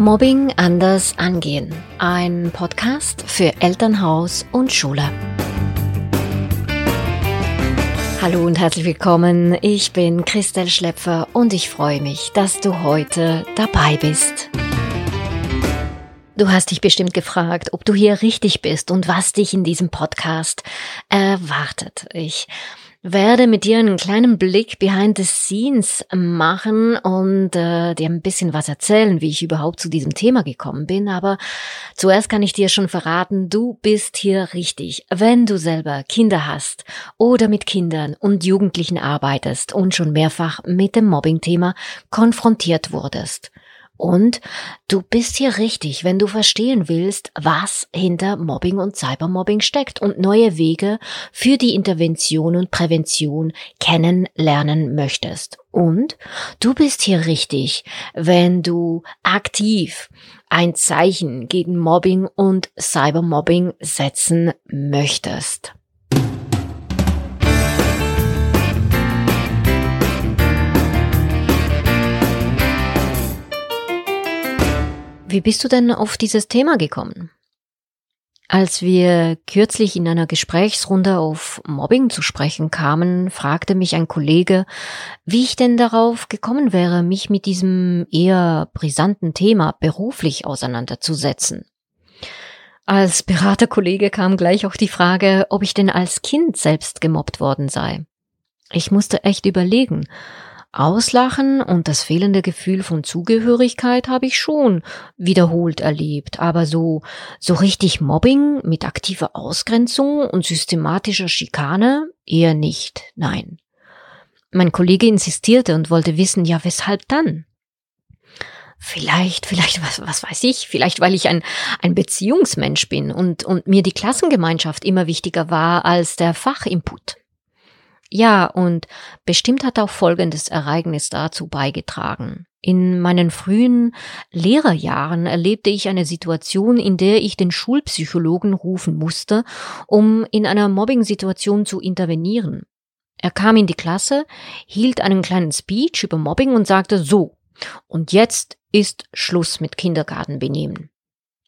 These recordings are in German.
Mobbing anders angehen. Ein Podcast für Elternhaus und Schule. Hallo und herzlich willkommen. Ich bin Christel Schlepfer und ich freue mich, dass du heute dabei bist. Du hast dich bestimmt gefragt, ob du hier richtig bist und was dich in diesem Podcast erwartet. Ich werde mit dir einen kleinen Blick behind the scenes machen und äh, dir ein bisschen was erzählen, wie ich überhaupt zu diesem Thema gekommen bin. Aber zuerst kann ich dir schon verraten, du bist hier richtig, wenn du selber Kinder hast oder mit Kindern und Jugendlichen arbeitest und schon mehrfach mit dem Mobbing-Thema konfrontiert wurdest. Und du bist hier richtig, wenn du verstehen willst, was hinter Mobbing und Cybermobbing steckt und neue Wege für die Intervention und Prävention kennenlernen möchtest. Und du bist hier richtig, wenn du aktiv ein Zeichen gegen Mobbing und Cybermobbing setzen möchtest. Wie bist du denn auf dieses Thema gekommen? Als wir kürzlich in einer Gesprächsrunde auf Mobbing zu sprechen kamen, fragte mich ein Kollege, wie ich denn darauf gekommen wäre, mich mit diesem eher brisanten Thema beruflich auseinanderzusetzen. Als Beraterkollege kam gleich auch die Frage, ob ich denn als Kind selbst gemobbt worden sei. Ich musste echt überlegen, Auslachen und das fehlende Gefühl von Zugehörigkeit habe ich schon wiederholt erlebt, aber so, so richtig Mobbing mit aktiver Ausgrenzung und systematischer Schikane eher nicht, nein. Mein Kollege insistierte und wollte wissen, ja, weshalb dann? Vielleicht, vielleicht, was, was weiß ich, vielleicht weil ich ein, ein Beziehungsmensch bin und, und mir die Klassengemeinschaft immer wichtiger war als der Fachinput. Ja, und bestimmt hat auch folgendes Ereignis dazu beigetragen. In meinen frühen Lehrerjahren erlebte ich eine Situation, in der ich den Schulpsychologen rufen musste, um in einer Mobbing-Situation zu intervenieren. Er kam in die Klasse, hielt einen kleinen Speech über Mobbing und sagte so, und jetzt ist Schluss mit Kindergartenbenehmen.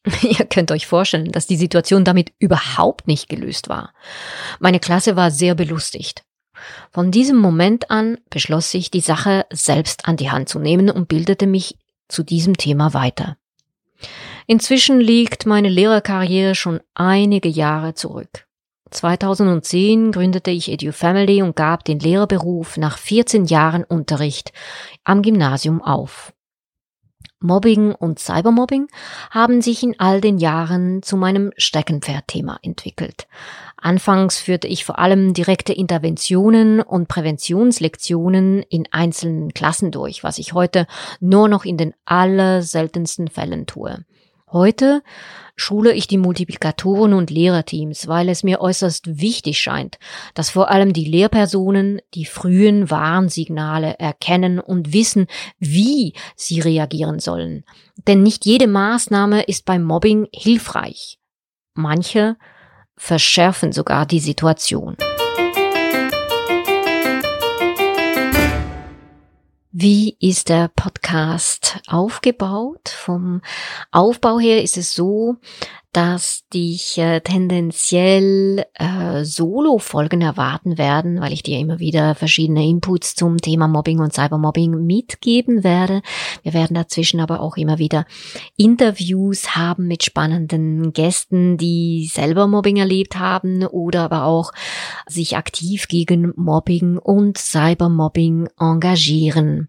Ihr könnt euch vorstellen, dass die Situation damit überhaupt nicht gelöst war. Meine Klasse war sehr belustigt. Von diesem Moment an beschloss ich, die Sache selbst an die Hand zu nehmen und bildete mich zu diesem Thema weiter. Inzwischen liegt meine Lehrerkarriere schon einige Jahre zurück. 2010 gründete ich EduFamily und gab den Lehrerberuf nach 14 Jahren Unterricht am Gymnasium auf. Mobbing und Cybermobbing haben sich in all den Jahren zu meinem Steckenpferdthema entwickelt. Anfangs führte ich vor allem direkte Interventionen und Präventionslektionen in einzelnen Klassen durch, was ich heute nur noch in den allerseltensten Fällen tue. Heute schule ich die Multiplikatoren und Lehrerteams, weil es mir äußerst wichtig scheint, dass vor allem die Lehrpersonen die frühen Warnsignale erkennen und wissen, wie sie reagieren sollen. Denn nicht jede Maßnahme ist beim Mobbing hilfreich. Manche verschärfen sogar die Situation. Wie ist der Podcast aufgebaut? Vom Aufbau her ist es so, dass dich äh, tendenziell äh, Solo-Folgen erwarten werden, weil ich dir immer wieder verschiedene Inputs zum Thema Mobbing und Cybermobbing mitgeben werde. Wir werden dazwischen aber auch immer wieder Interviews haben mit spannenden Gästen, die selber Mobbing erlebt haben oder aber auch sich aktiv gegen Mobbing und Cybermobbing engagieren.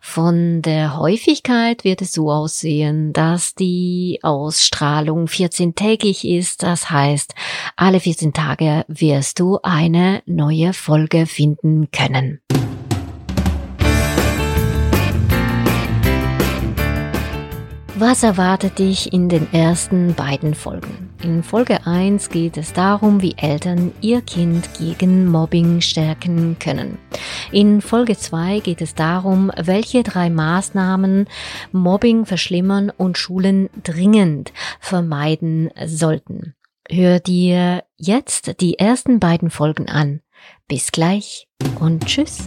Von der Häufigkeit wird es so aussehen, dass die Ausstrahlung 14-tägig ist. Das heißt, alle 14 Tage wirst du eine neue Folge finden können. Was erwartet dich in den ersten beiden Folgen? In Folge 1 geht es darum, wie Eltern ihr Kind gegen Mobbing stärken können. In Folge 2 geht es darum, welche drei Maßnahmen Mobbing verschlimmern und Schulen dringend vermeiden sollten. Hör dir jetzt die ersten beiden Folgen an. Bis gleich und tschüss.